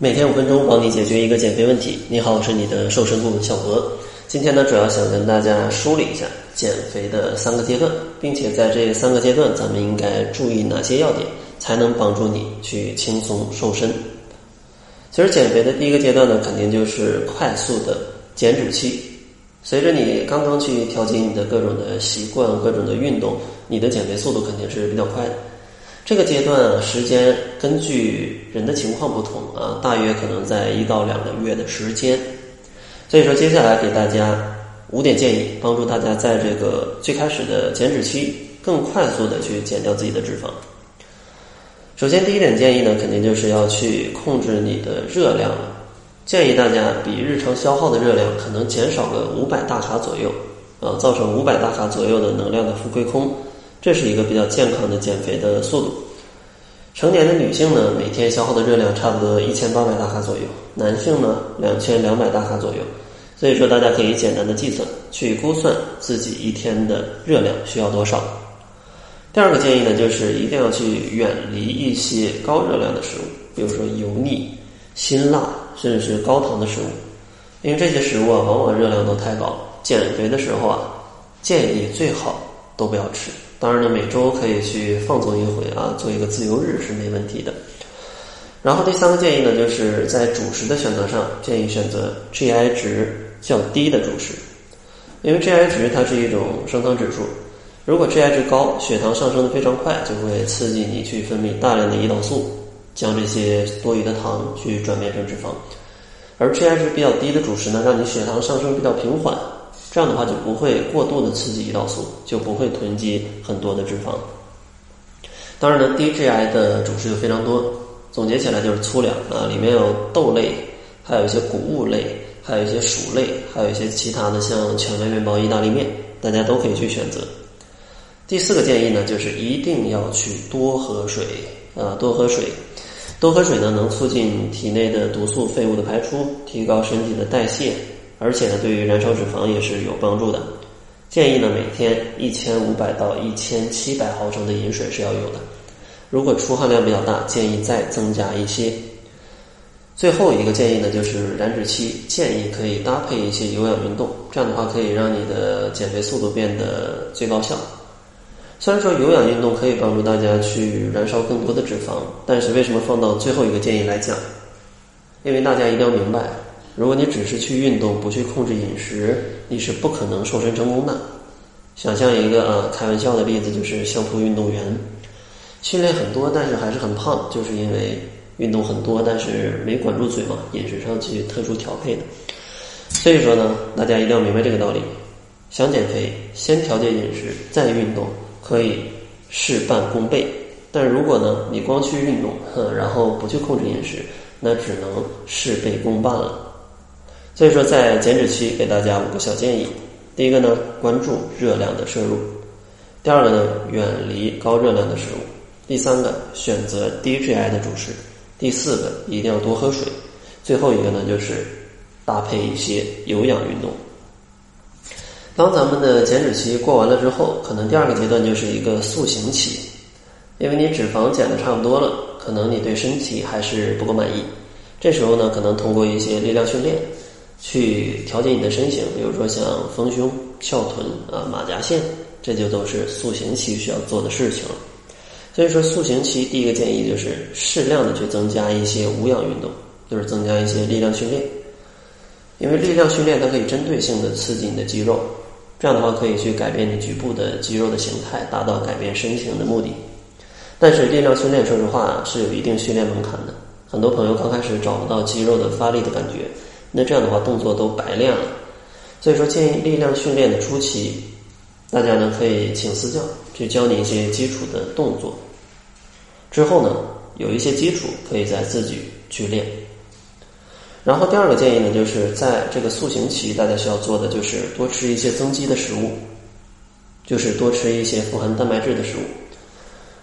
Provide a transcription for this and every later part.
每天五分钟，帮你解决一个减肥问题。你好，我是你的瘦身顾问小何。今天呢，主要想跟大家梳理一下减肥的三个阶段，并且在这三个阶段，咱们应该注意哪些要点，才能帮助你去轻松瘦身。其实减肥的第一个阶段呢，肯定就是快速的减脂期。随着你刚刚去调节你的各种的习惯、各种的运动，你的减肥速度肯定是比较快的。这个阶段啊时间根据人的情况不同啊，大约可能在一到两个月的时间。所以说，接下来给大家五点建议，帮助大家在这个最开始的减脂期更快速的去减掉自己的脂肪。首先，第一点建议呢，肯定就是要去控制你的热量了。建议大家比日常消耗的热量可能减少个五百大卡左右，啊，造成五百大卡左右的能量的负亏空。这是一个比较健康的减肥的速度。成年的女性呢，每天消耗的热量差不多一千八百大卡左右，男性呢两千两百大卡左右。所以说，大家可以简单的计算，去估算自己一天的热量需要多少。第二个建议呢，就是一定要去远离一些高热量的食物，比如说油腻、辛辣，甚至是高糖的食物，因为这些食物啊，往往热量都太高。减肥的时候啊，建议最好都不要吃。当然呢，每周可以去放纵一回啊，做一个自由日是没问题的。然后第三个建议呢，就是在主食的选择上，建议选择 GI 值较低的主食，因为 GI 值它是一种升糖指数，如果 GI 值高，血糖上升的非常快，就会刺激你去分泌大量的胰岛素，将这些多余的糖去转变成脂肪；而 GI 值比较低的主食呢，让你血糖上升比较平缓。这样的话就不会过度的刺激胰岛素，就不会囤积很多的脂肪。当然呢，低 GI 的主食有非常多，总结起来就是粗粮啊，里面有豆类，还有一些谷物类，还有一些薯类，还有一些其他的像全麦面包、意大利面，大家都可以去选择。第四个建议呢，就是一定要去多喝水啊，多喝水，多喝水呢能促进体内的毒素废物的排出，提高身体的代谢。而且呢，对于燃烧脂肪也是有帮助的。建议呢，每天一千五百到一千七百毫升的饮水是要有的。如果出汗量比较大，建议再增加一些。最后一个建议呢，就是燃脂期建议可以搭配一些有氧运动，这样的话可以让你的减肥速度变得最高效。虽然说有氧运动可以帮助大家去燃烧更多的脂肪，但是为什么放到最后一个建议来讲？因为大家一定要明白。如果你只是去运动，不去控制饮食，你是不可能瘦身成功的。想象一个啊，开玩笑的例子，就是相扑运动员，训练很多，但是还是很胖，就是因为运动很多，但是没管住嘴嘛，饮食上去特殊调配的。所以说呢，大家一定要明白这个道理。想减肥，先调节饮食，再运动，可以事半功倍。但如果呢，你光去运动，哼然后不去控制饮食，那只能事倍功半了。所以说，在减脂期给大家五个小建议：第一个呢，关注热量的摄入；第二个呢，远离高热量的食物；第三个，选择低 GI 的主食；第四个，一定要多喝水；最后一个呢，就是搭配一些有氧运动。当咱们的减脂期过完了之后，可能第二个阶段就是一个塑形期，因为你脂肪减的差不多了，可能你对身体还是不够满意，这时候呢，可能通过一些力量训练。去调节你的身形，比如说像丰胸、翘臀啊、马甲线，这就都是塑形期需要做的事情了。所以说，塑形期第一个建议就是适量的去增加一些无氧运动，就是增加一些力量训练。因为力量训练它可以针对性的刺激你的肌肉，这样的话可以去改变你局部的肌肉的形态，达到改变身形的目的。但是力量训练说实话是有一定训练门槛的，很多朋友刚开始找不到肌肉的发力的感觉。那这样的话，动作都白练了。所以说，建议力量训练的初期，大家呢可以请私教去教你一些基础的动作。之后呢，有一些基础可以再自己去练。然后第二个建议呢，就是在这个塑形期，大家需要做的就是多吃一些增肌的食物，就是多吃一些富含蛋白质的食物。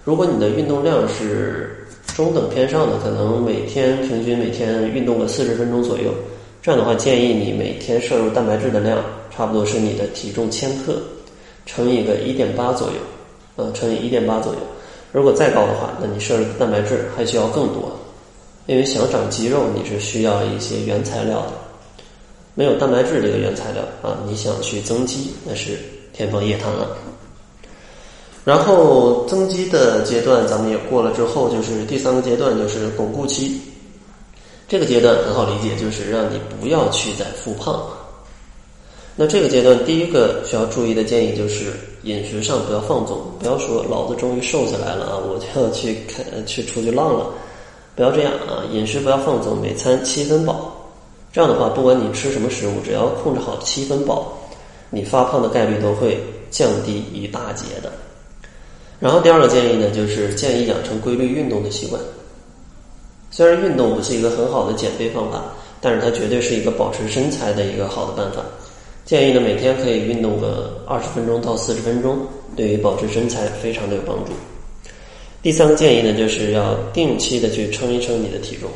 如果你的运动量是中等偏上的，可能每天平均每天运动个四十分钟左右。这样的话，建议你每天摄入蛋白质的量，差不多是你的体重千克乘以个一点八左右，呃，乘以一点八左右。如果再高的话，那你摄入的蛋白质还需要更多。因为想长肌肉，你是需要一些原材料的，没有蛋白质这个原材料啊，你想去增肌，那是天方夜谭了。然后增肌的阶段咱们也过了之后，就是第三个阶段，就是巩固期。这个阶段很好理解，就是让你不要去再复胖。那这个阶段第一个需要注意的建议就是饮食上不要放纵，不要说老子终于瘦下来了啊，我就要去看去出去浪了。不要这样啊！饮食不要放纵，每餐七分饱。这样的话，不管你吃什么食物，只要控制好七分饱，你发胖的概率都会降低一大截的。然后第二个建议呢，就是建议养成规律运动的习惯。虽然运动不是一个很好的减肥方法，但是它绝对是一个保持身材的一个好的办法。建议呢，每天可以运动个二十分钟到四十分钟，对于保持身材非常的有帮助。第三个建议呢，就是要定期的去称一称你的体重，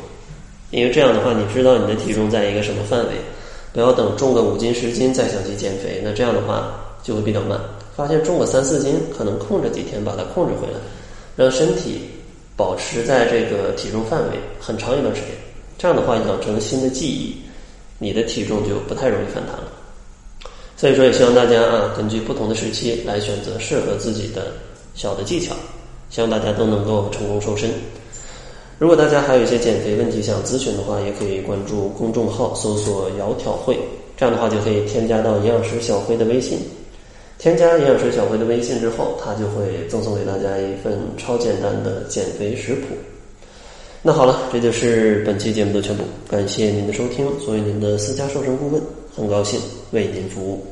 因为这样的话，你知道你的体重在一个什么范围，不要等重个五斤十斤再想去减肥，那这样的话就会比较慢。发现重个三四斤，可能控制几天把它控制回来，让身体保持在这个体重范围很长一段时间。这样的话，养成新的记忆，你的体重就不太容易反弹了。所以说，也希望大家啊，根据不同的时期来选择适合自己的小的技巧。希望大家都能够成功瘦身。如果大家还有一些减肥问题想咨询的话，也可以关注公众号搜索“窈窕会”，这样的话就可以添加到营养师小辉的微信。添加营养师小辉的微信之后，他就会赠送给大家一份超简单的减肥食谱。那好了，这就是本期节目的全部。感谢您的收听，作为您的私家瘦身顾问，很高兴为您服务。